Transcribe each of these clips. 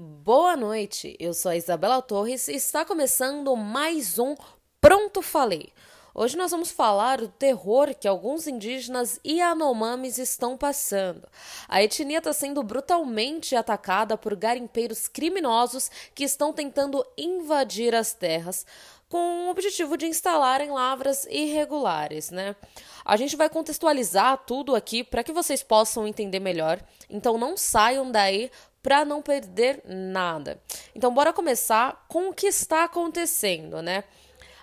Boa noite, eu sou a Isabela Torres e está começando mais um Pronto Falei. Hoje nós vamos falar do terror que alguns indígenas Yanomamis estão passando. A etnia está sendo brutalmente atacada por garimpeiros criminosos que estão tentando invadir as terras com o objetivo de instalarem lavras irregulares, né? A gente vai contextualizar tudo aqui para que vocês possam entender melhor. Então não saiam daí para não perder nada. Então bora começar com o que está acontecendo, né?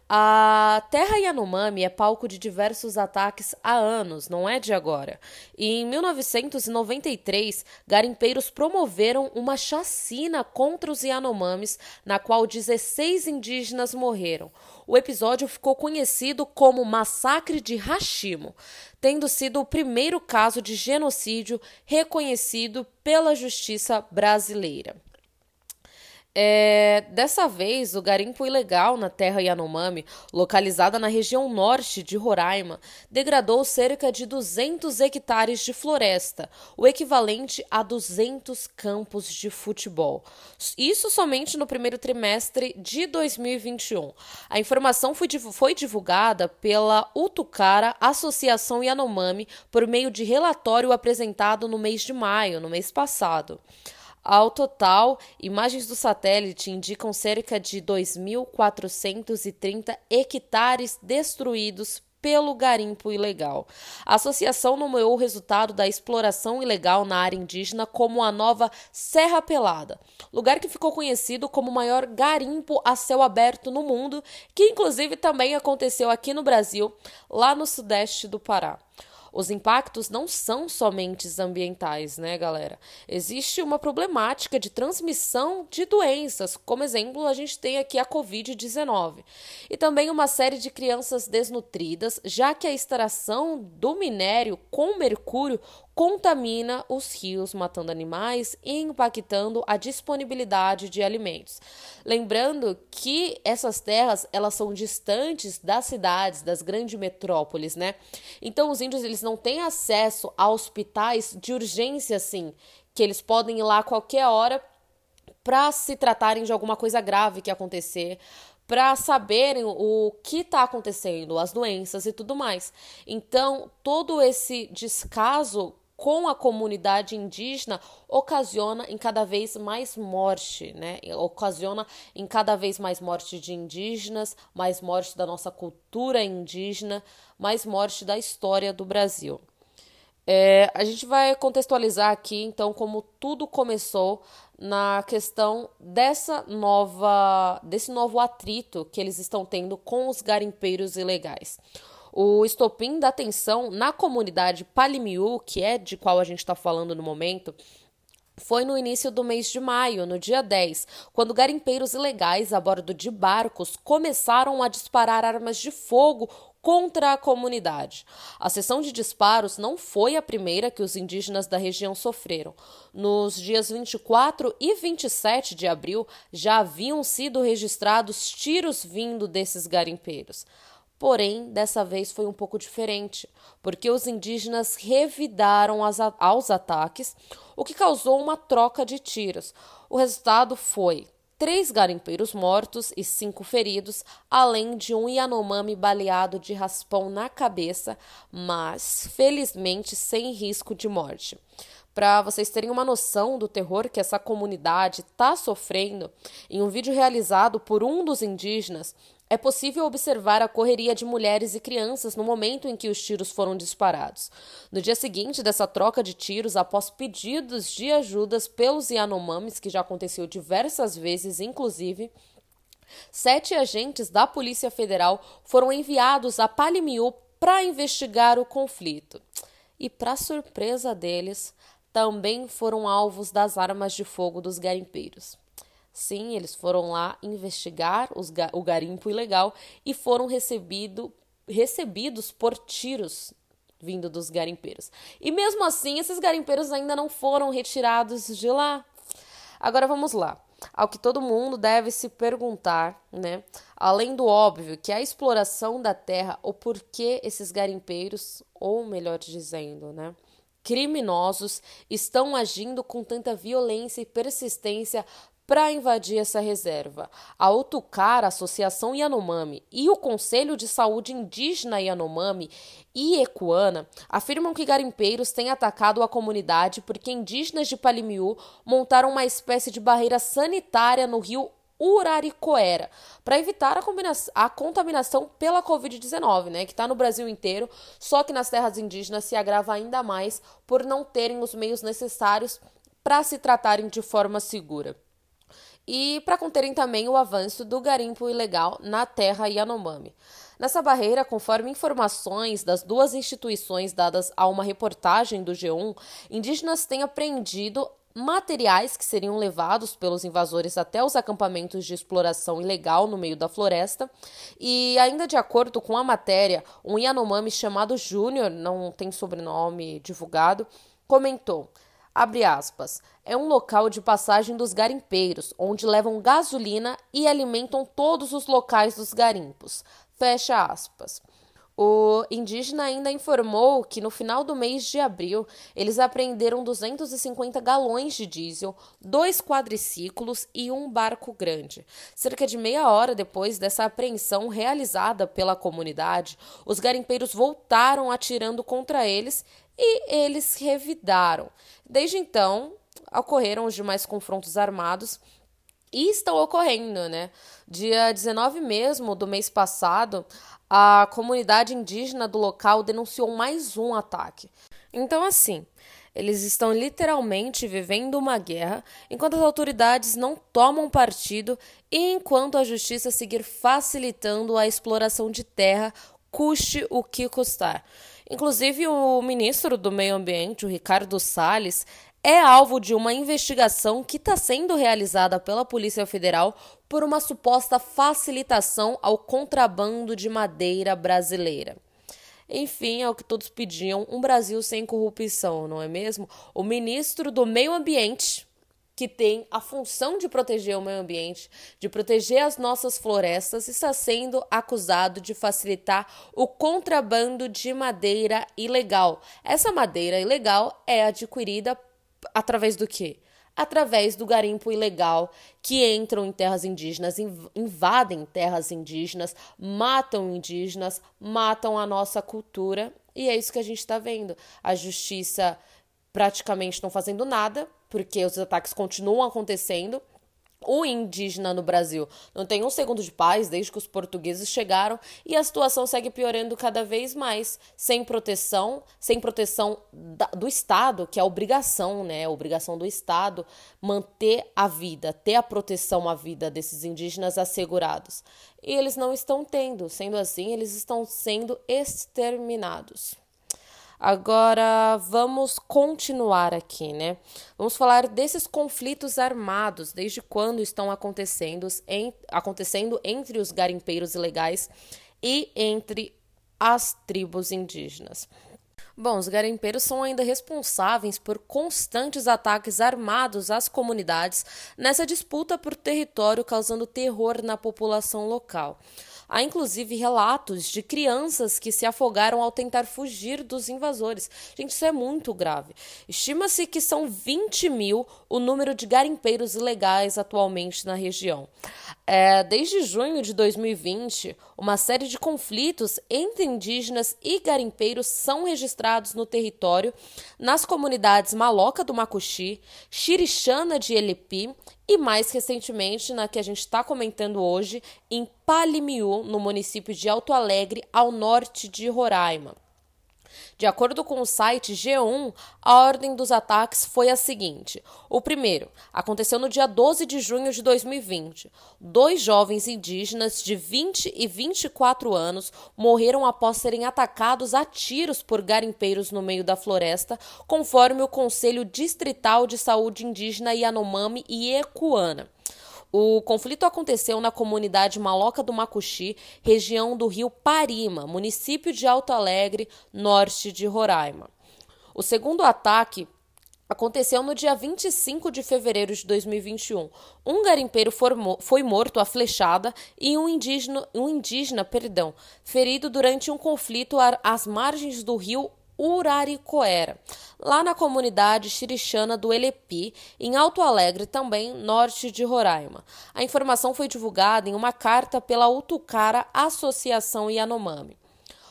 A terra Yanomami é palco de diversos ataques há anos, não é de agora. E em 1993, garimpeiros promoveram uma chacina contra os Yanomamis, na qual 16 indígenas morreram. O episódio ficou conhecido como Massacre de Hashimo, tendo sido o primeiro caso de genocídio reconhecido pela justiça brasileira. É, dessa vez, o garimpo ilegal na terra Yanomami, localizada na região norte de Roraima, degradou cerca de 200 hectares de floresta, o equivalente a 200 campos de futebol. Isso somente no primeiro trimestre de 2021. A informação foi, foi divulgada pela Utucara Associação Yanomami por meio de relatório apresentado no mês de maio, no mês passado. Ao total, imagens do satélite indicam cerca de 2.430 hectares destruídos pelo garimpo ilegal. A associação nomeou o resultado da exploração ilegal na área indígena como a nova Serra Pelada, lugar que ficou conhecido como o maior garimpo a céu aberto no mundo, que inclusive também aconteceu aqui no Brasil, lá no sudeste do Pará os impactos não são somente ambientais, né, galera? Existe uma problemática de transmissão de doenças, como exemplo, a gente tem aqui a Covid-19, e também uma série de crianças desnutridas, já que a extração do minério com mercúrio contamina os rios, matando animais e impactando a disponibilidade de alimentos. Lembrando que essas terras, elas são distantes das cidades, das grandes metrópoles, né? Então os índios eles não têm acesso a hospitais de urgência assim, que eles podem ir lá a qualquer hora para se tratarem de alguma coisa grave que acontecer, para saberem o que está acontecendo, as doenças e tudo mais. Então, todo esse descaso com a comunidade indígena ocasiona em cada vez mais morte, né? Ocasiona em cada vez mais morte de indígenas, mais morte da nossa cultura indígena, mais morte da história do Brasil. É, a gente vai contextualizar aqui, então, como tudo começou na questão dessa nova, desse novo atrito que eles estão tendo com os garimpeiros ilegais. O estopim da tensão na comunidade Palimiu, que é de qual a gente está falando no momento, foi no início do mês de maio, no dia 10, quando garimpeiros ilegais a bordo de barcos começaram a disparar armas de fogo contra a comunidade. A sessão de disparos não foi a primeira que os indígenas da região sofreram. Nos dias 24 e 27 de abril já haviam sido registrados tiros vindo desses garimpeiros. Porém, dessa vez foi um pouco diferente, porque os indígenas revidaram aos ataques, o que causou uma troca de tiros. O resultado foi três garimpeiros mortos e cinco feridos, além de um Yanomami baleado de raspão na cabeça, mas felizmente sem risco de morte. Para vocês terem uma noção do terror que essa comunidade está sofrendo, em um vídeo realizado por um dos indígenas, é possível observar a correria de mulheres e crianças no momento em que os tiros foram disparados. No dia seguinte dessa troca de tiros, após pedidos de ajudas pelos Yanomamis, que já aconteceu diversas vezes, inclusive, sete agentes da Polícia Federal foram enviados a Palimiu para investigar o conflito. E, para surpresa deles, também foram alvos das armas de fogo dos garimpeiros. Sim, eles foram lá investigar os, o garimpo ilegal e foram recebido, recebidos por tiros vindo dos garimpeiros. E mesmo assim, esses garimpeiros ainda não foram retirados de lá. Agora vamos lá. Ao que todo mundo deve se perguntar, né? Além do óbvio, que é a exploração da terra, o porquê esses garimpeiros, ou melhor dizendo, né? criminosos estão agindo com tanta violência e persistência para invadir essa reserva. A Utucar, a Associação Yanomami e o Conselho de Saúde Indígena Yanomami e Ecuana afirmam que garimpeiros têm atacado a comunidade porque indígenas de Palimiú montaram uma espécie de barreira sanitária no rio Uraricoera, para evitar a, a, contaminação pela Covid-19, né, que está no Brasil inteiro, só que nas terras indígenas se agrava ainda mais por não terem os meios necessários para se tratarem de forma segura. E para conterem também o avanço do garimpo ilegal na terra Yanomami. Nessa barreira, conforme informações das duas instituições dadas a uma reportagem do G1, indígenas têm apreendido materiais que seriam levados pelos invasores até os acampamentos de exploração ilegal no meio da floresta. E ainda de acordo com a matéria, um Yanomami chamado Júnior, não tem sobrenome divulgado, comentou: abre aspas, é um local de passagem dos garimpeiros, onde levam gasolina e alimentam todos os locais dos garimpos. Fecha aspas. O indígena ainda informou que no final do mês de abril eles apreenderam 250 galões de diesel, dois quadriciclos e um barco grande. Cerca de meia hora depois dessa apreensão realizada pela comunidade, os garimpeiros voltaram atirando contra eles e eles revidaram. Desde então, ocorreram os demais confrontos armados e estão ocorrendo, né? Dia 19 mesmo do mês passado, a comunidade indígena do local denunciou mais um ataque. Então, assim, eles estão literalmente vivendo uma guerra enquanto as autoridades não tomam partido e enquanto a justiça seguir facilitando a exploração de terra, custe o que custar. Inclusive, o ministro do Meio Ambiente, o Ricardo Salles, é alvo de uma investigação que está sendo realizada pela Polícia Federal por uma suposta facilitação ao contrabando de madeira brasileira. Enfim, é o que todos pediam: um Brasil sem corrupção, não é mesmo? O ministro do Meio Ambiente, que tem a função de proteger o meio ambiente, de proteger as nossas florestas, está sendo acusado de facilitar o contrabando de madeira ilegal. Essa madeira ilegal é adquirida através do quê? Através do garimpo ilegal que entram em terras indígenas, invadem terras indígenas, matam indígenas, matam a nossa cultura. E é isso que a gente está vendo. A justiça praticamente não fazendo nada, porque os ataques continuam acontecendo o indígena no Brasil não tem um segundo de paz desde que os portugueses chegaram e a situação segue piorando cada vez mais, sem proteção, sem proteção da, do Estado, que é obrigação, né? A obrigação do Estado manter a vida, ter a proteção à vida desses indígenas assegurados. E eles não estão tendo, sendo assim, eles estão sendo exterminados. Agora vamos continuar aqui, né? Vamos falar desses conflitos armados, desde quando estão acontecendo, em, acontecendo entre os garimpeiros ilegais e entre as tribos indígenas. Bom, os garimpeiros são ainda responsáveis por constantes ataques armados às comunidades nessa disputa por território, causando terror na população local. Há inclusive relatos de crianças que se afogaram ao tentar fugir dos invasores. Gente, isso é muito grave. Estima-se que são 20 mil o número de garimpeiros ilegais atualmente na região. É, desde junho de 2020, uma série de conflitos entre indígenas e garimpeiros são registrados no território, nas comunidades Maloca do Macuxi, Xirixana de Elipi e mais recentemente na que a gente está comentando hoje, em Palimiú, no município de Alto Alegre, ao norte de Roraima. De acordo com o site G1, a ordem dos ataques foi a seguinte: o primeiro aconteceu no dia 12 de junho de 2020. Dois jovens indígenas de 20 e 24 anos morreram após serem atacados a tiros por garimpeiros no meio da floresta, conforme o Conselho Distrital de Saúde Indígena Yanomami e Ecuana. O conflito aconteceu na comunidade Maloca do Macuxi, região do rio Parima, município de Alto Alegre, norte de Roraima. O segundo ataque aconteceu no dia 25 de fevereiro de 2021. Um garimpeiro foi morto a flechada e um indígena, um indígena perdão, ferido durante um conflito às margens do rio Uraricoera, lá na comunidade xirichana do Elepi, em Alto Alegre, também norte de Roraima. A informação foi divulgada em uma carta pela Utucara Associação Yanomami.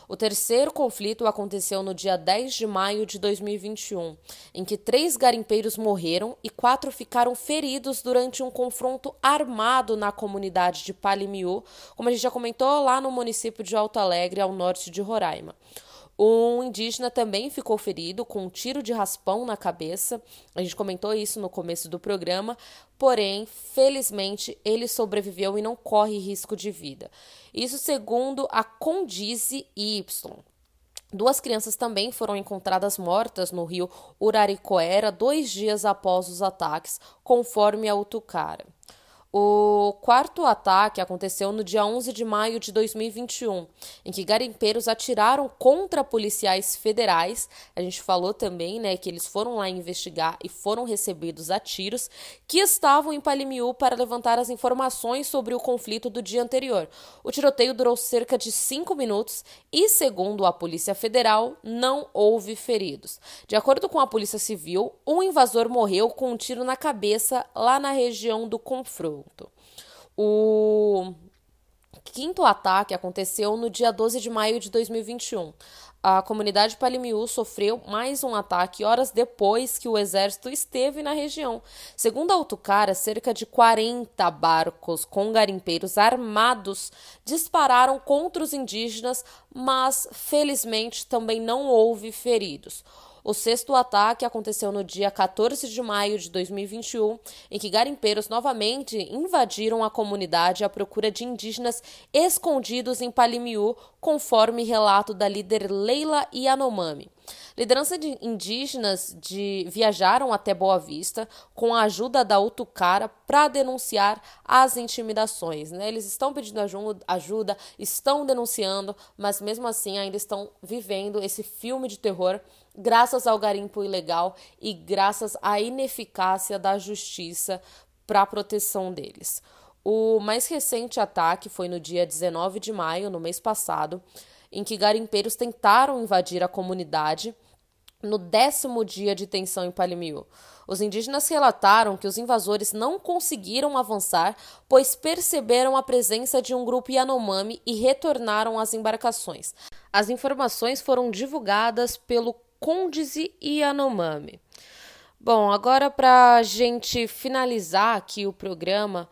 O terceiro conflito aconteceu no dia 10 de maio de 2021, em que três garimpeiros morreram e quatro ficaram feridos durante um confronto armado na comunidade de Palimiú, como a gente já comentou lá no município de Alto Alegre, ao norte de Roraima. Um indígena também ficou ferido com um tiro de raspão na cabeça. A gente comentou isso no começo do programa, porém, felizmente, ele sobreviveu e não corre risco de vida. Isso segundo a Condize Y. Duas crianças também foram encontradas mortas no rio Uraricoera dois dias após os ataques, conforme a Utucara. O quarto ataque aconteceu no dia 11 de maio de 2021, em que garimpeiros atiraram contra policiais federais. A gente falou também, né, que eles foram lá investigar e foram recebidos a tiros, que estavam em Palimiú para levantar as informações sobre o conflito do dia anterior. O tiroteio durou cerca de cinco minutos e, segundo a Polícia Federal, não houve feridos. De acordo com a Polícia Civil, um invasor morreu com um tiro na cabeça lá na região do confronto. O quinto ataque aconteceu no dia 12 de maio de 2021. A comunidade Palimiú sofreu mais um ataque horas depois que o exército esteve na região. Segundo a Autocara, cerca de 40 barcos com garimpeiros armados dispararam contra os indígenas, mas felizmente também não houve feridos. O sexto ataque aconteceu no dia 14 de maio de 2021, em que garimpeiros novamente invadiram a comunidade à procura de indígenas escondidos em Palimiú, conforme relato da líder Leila Yanomami. Liderança de indígenas de viajaram até Boa Vista com a ajuda da Utucara para denunciar as intimidações. Né? Eles estão pedindo ajuda, estão denunciando, mas mesmo assim ainda estão vivendo esse filme de terror graças ao garimpo ilegal e graças à ineficácia da justiça para a proteção deles. O mais recente ataque foi no dia 19 de maio, no mês passado, em que garimpeiros tentaram invadir a comunidade no décimo dia de tensão em Palimiú. Os indígenas relataram que os invasores não conseguiram avançar, pois perceberam a presença de um grupo Yanomami e retornaram às embarcações. As informações foram divulgadas pelo Condize e Yanomami. Bom, agora para a gente finalizar aqui o programa,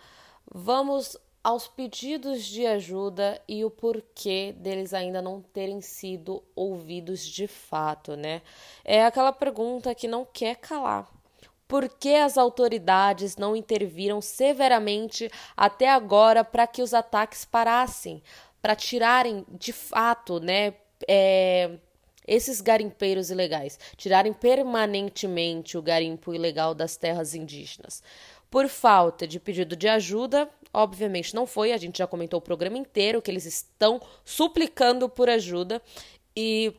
vamos aos pedidos de ajuda e o porquê deles ainda não terem sido ouvidos de fato, né? É aquela pergunta que não quer calar. Por que as autoridades não interviram severamente até agora para que os ataques parassem? Para tirarem de fato, né? É, esses garimpeiros ilegais tirarem permanentemente o garimpo ilegal das terras indígenas. Por falta de pedido de ajuda, obviamente não foi, a gente já comentou o programa inteiro que eles estão suplicando por ajuda e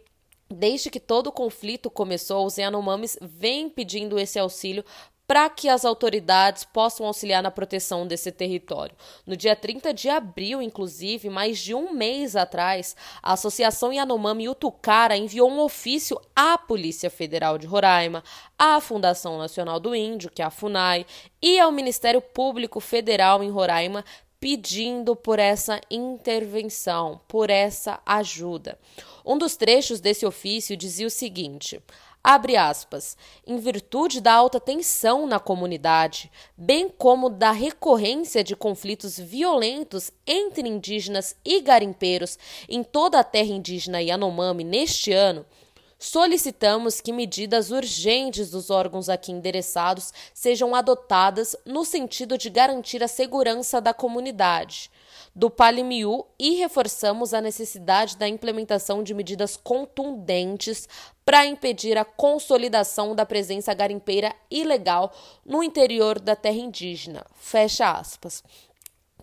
Desde que todo o conflito começou, os Yanomamis vêm pedindo esse auxílio para que as autoridades possam auxiliar na proteção desse território. No dia 30 de abril, inclusive, mais de um mês atrás, a Associação Yanomami Utucara enviou um ofício à Polícia Federal de Roraima, à Fundação Nacional do Índio, que é a FUNAI, e ao Ministério Público Federal em Roraima, pedindo por essa intervenção, por essa ajuda. Um dos trechos desse ofício dizia o seguinte: Abre aspas. Em virtude da alta tensão na comunidade, bem como da recorrência de conflitos violentos entre indígenas e garimpeiros em toda a terra indígena Yanomami neste ano, solicitamos que medidas urgentes dos órgãos aqui endereçados sejam adotadas no sentido de garantir a segurança da comunidade do Palimiu e reforçamos a necessidade da implementação de medidas contundentes para impedir a consolidação da presença garimpeira ilegal no interior da terra indígena. Fecha aspas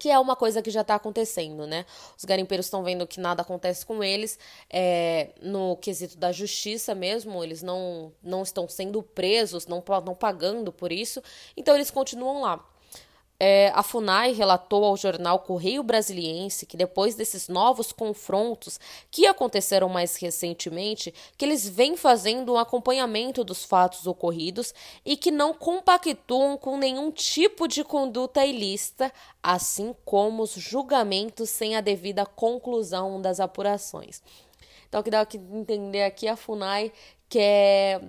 que é uma coisa que já está acontecendo, né? Os garimpeiros estão vendo que nada acontece com eles, é, no quesito da justiça mesmo, eles não, não estão sendo presos, não estão pagando por isso, então eles continuam lá. É, a FUNAI relatou ao jornal Correio Brasiliense que depois desses novos confrontos que aconteceram mais recentemente, que eles vêm fazendo um acompanhamento dos fatos ocorridos e que não compactuam com nenhum tipo de conduta ilícita, assim como os julgamentos sem a devida conclusão das apurações. Então, o que dá que entender aqui a FUNAI quer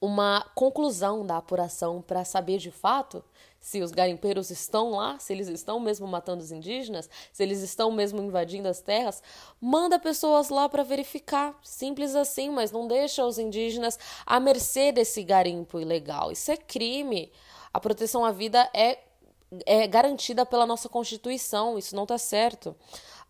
uma conclusão da apuração para saber de fato se os garimpeiros estão lá, se eles estão mesmo matando os indígenas, se eles estão mesmo invadindo as terras, manda pessoas lá para verificar, simples assim, mas não deixa os indígenas à mercê desse garimpo ilegal. Isso é crime. A proteção à vida é, é garantida pela nossa Constituição, isso não está certo.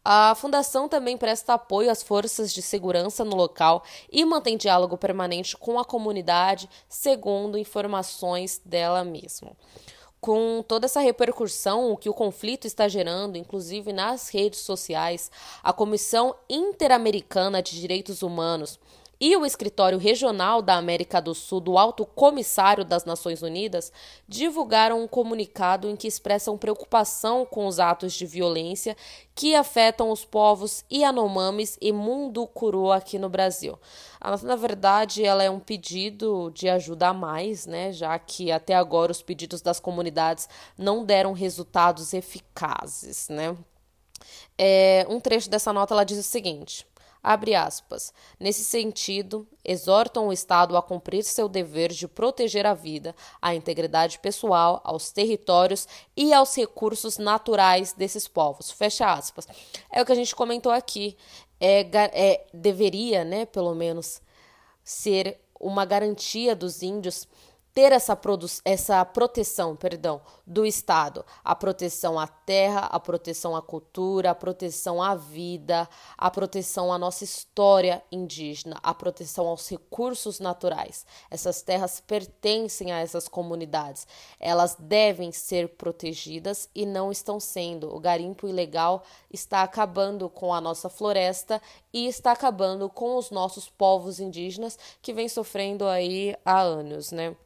A fundação também presta apoio às forças de segurança no local e mantém diálogo permanente com a comunidade, segundo informações dela mesma. Com toda essa repercussão que o conflito está gerando, inclusive nas redes sociais, a Comissão Interamericana de Direitos Humanos e o Escritório Regional da América do Sul do Alto Comissário das Nações Unidas divulgaram um comunicado em que expressam preocupação com os atos de violência que afetam os povos Yanomamis e Mundukuru aqui no Brasil. Na verdade, ela é um pedido de ajuda a mais, né, já que até agora os pedidos das comunidades não deram resultados eficazes, né? É, um trecho dessa nota ela diz o seguinte: Abre aspas. Nesse sentido, exortam o Estado a cumprir seu dever de proteger a vida, a integridade pessoal, aos territórios e aos recursos naturais desses povos. Fecha aspas. É o que a gente comentou aqui. É, é deveria, né, pelo menos, ser uma garantia dos índios ter essa, essa proteção perdão, do Estado, a proteção à terra, a proteção à cultura, a proteção à vida, a proteção à nossa história indígena, a proteção aos recursos naturais. Essas terras pertencem a essas comunidades, elas devem ser protegidas e não estão sendo. O garimpo ilegal está acabando com a nossa floresta e está acabando com os nossos povos indígenas que vêm sofrendo aí há anos, né?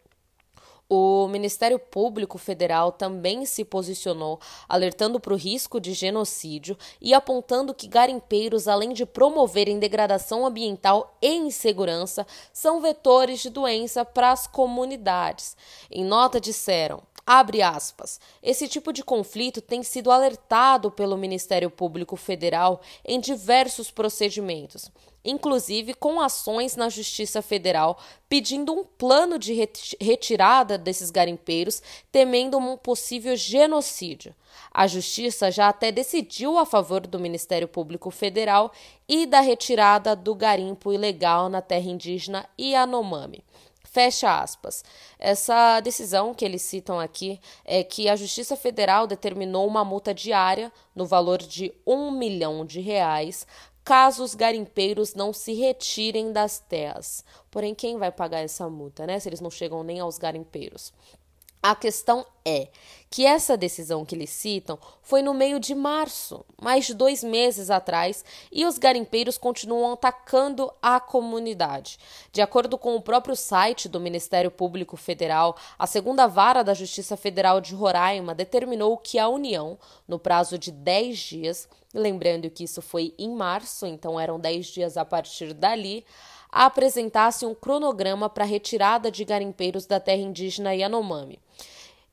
O Ministério Público Federal também se posicionou, alertando para o risco de genocídio e apontando que garimpeiros, além de promoverem degradação ambiental e insegurança, são vetores de doença para as comunidades. Em nota, disseram. Abre aspas. Esse tipo de conflito tem sido alertado pelo Ministério Público Federal em diversos procedimentos inclusive com ações na Justiça Federal pedindo um plano de retirada desses garimpeiros, temendo um possível genocídio. A Justiça já até decidiu a favor do Ministério Público Federal e da retirada do garimpo ilegal na terra indígena Yanomami. Fecha aspas. Essa decisão que eles citam aqui é que a Justiça Federal determinou uma multa diária no valor de um milhão de reais caso os garimpeiros não se retirem das terras. Porém, quem vai pagar essa multa, né? Se eles não chegam nem aos garimpeiros. A questão é que essa decisão que eles citam foi no meio de março, mais de dois meses atrás, e os garimpeiros continuam atacando a comunidade. De acordo com o próprio site do Ministério Público Federal, a segunda vara da Justiça Federal de Roraima determinou que a União, no prazo de 10 dias, lembrando que isso foi em março, então eram 10 dias a partir dali, apresentasse um cronograma para a retirada de garimpeiros da terra indígena Yanomami.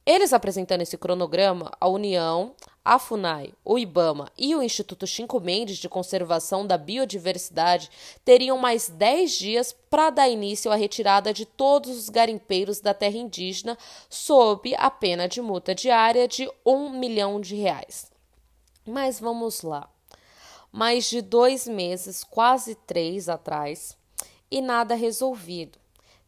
Eles apresentando esse cronograma, a União, a FUNAI, o IBAMA e o Instituto Cinco Mendes de Conservação da Biodiversidade teriam mais 10 dias para dar início à retirada de todos os garimpeiros da terra indígena sob a pena de multa diária de um milhão de reais. Mas vamos lá. Mais de dois meses, quase três atrás, e nada resolvido.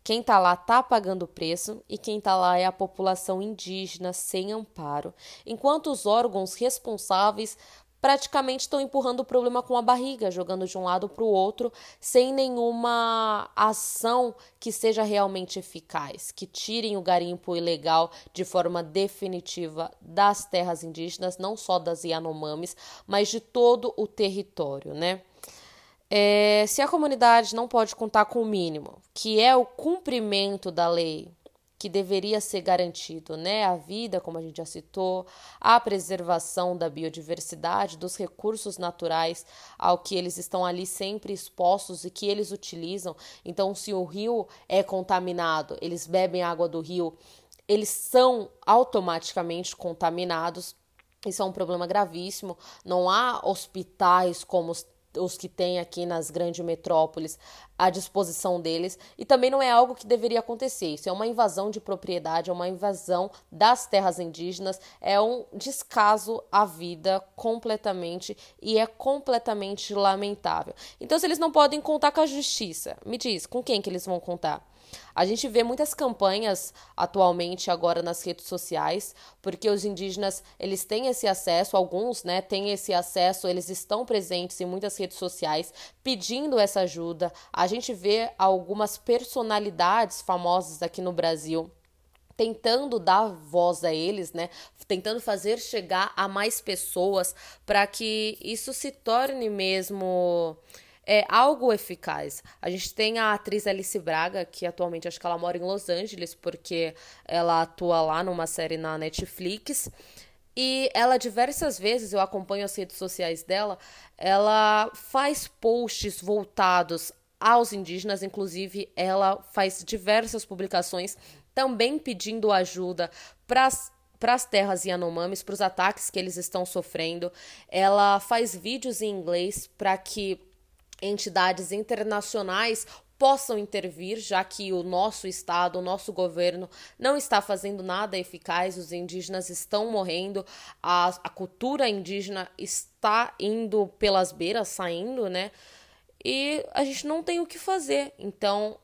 Quem está lá está pagando o preço e quem está lá é a população indígena sem amparo, enquanto os órgãos responsáveis praticamente estão empurrando o problema com a barriga, jogando de um lado para o outro, sem nenhuma ação que seja realmente eficaz, que tirem o garimpo ilegal de forma definitiva das terras indígenas, não só das Yanomamis, mas de todo o território, né? É, se a comunidade não pode contar com o mínimo, que é o cumprimento da lei, que deveria ser garantido, né? A vida, como a gente já citou, a preservação da biodiversidade, dos recursos naturais ao que eles estão ali sempre expostos e que eles utilizam. Então, se o rio é contaminado, eles bebem água do rio, eles são automaticamente contaminados. Isso é um problema gravíssimo. Não há hospitais como os que tem aqui nas grandes metrópoles à disposição deles e também não é algo que deveria acontecer. Isso é uma invasão de propriedade, é uma invasão das terras indígenas, é um descaso à vida completamente e é completamente lamentável. Então, se eles não podem contar com a justiça, me diz, com quem que eles vão contar? A gente vê muitas campanhas atualmente agora nas redes sociais, porque os indígenas, eles têm esse acesso, alguns, né, têm esse acesso, eles estão presentes em muitas redes sociais pedindo essa ajuda. A gente vê algumas personalidades famosas aqui no Brasil tentando dar voz a eles, né? Tentando fazer chegar a mais pessoas para que isso se torne mesmo é algo eficaz. A gente tem a atriz Alice Braga, que atualmente acho que ela mora em Los Angeles, porque ela atua lá numa série na Netflix. E ela diversas vezes, eu acompanho as redes sociais dela, ela faz posts voltados aos indígenas, inclusive ela faz diversas publicações também pedindo ajuda para as terras Yanomamis, para os ataques que eles estão sofrendo. Ela faz vídeos em inglês para que entidades internacionais possam intervir, já que o nosso Estado, o nosso governo não está fazendo nada eficaz, os indígenas estão morrendo, a, a cultura indígena está indo pelas beiras, saindo, né? E a gente não tem o que fazer. Então,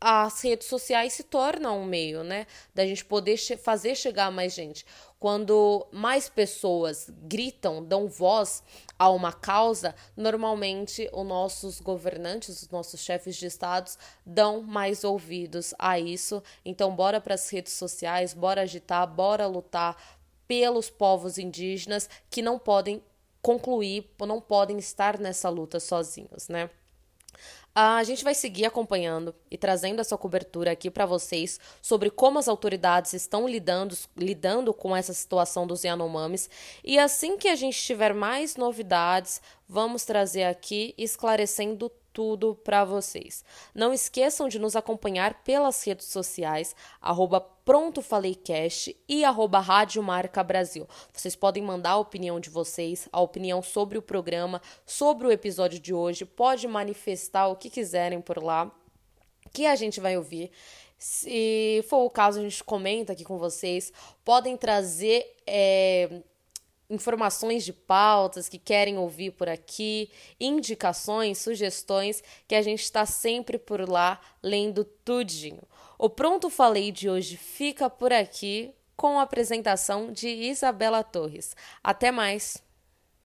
as redes sociais se tornam um meio, né, da gente poder che fazer chegar mais gente. Quando mais pessoas gritam, dão voz a uma causa, normalmente os nossos governantes, os nossos chefes de estados dão mais ouvidos a isso. Então, bora para as redes sociais, bora agitar, bora lutar pelos povos indígenas que não podem concluir, não podem estar nessa luta sozinhos, né? A gente vai seguir acompanhando e trazendo essa cobertura aqui para vocês sobre como as autoridades estão lidando, lidando com essa situação dos Yanomamis. E assim que a gente tiver mais novidades, vamos trazer aqui esclarecendo tudo para vocês. Não esqueçam de nos acompanhar pelas redes sociais, arroba Pronto Falei e arroba Rádio Marca Brasil. Vocês podem mandar a opinião de vocês, a opinião sobre o programa, sobre o episódio de hoje, pode manifestar o que quiserem por lá, que a gente vai ouvir. Se for o caso, a gente comenta aqui com vocês. Podem trazer é, informações de pautas que querem ouvir por aqui, indicações, sugestões, que a gente está sempre por lá lendo tudinho. O Pronto Falei de hoje fica por aqui com a apresentação de Isabela Torres. Até mais!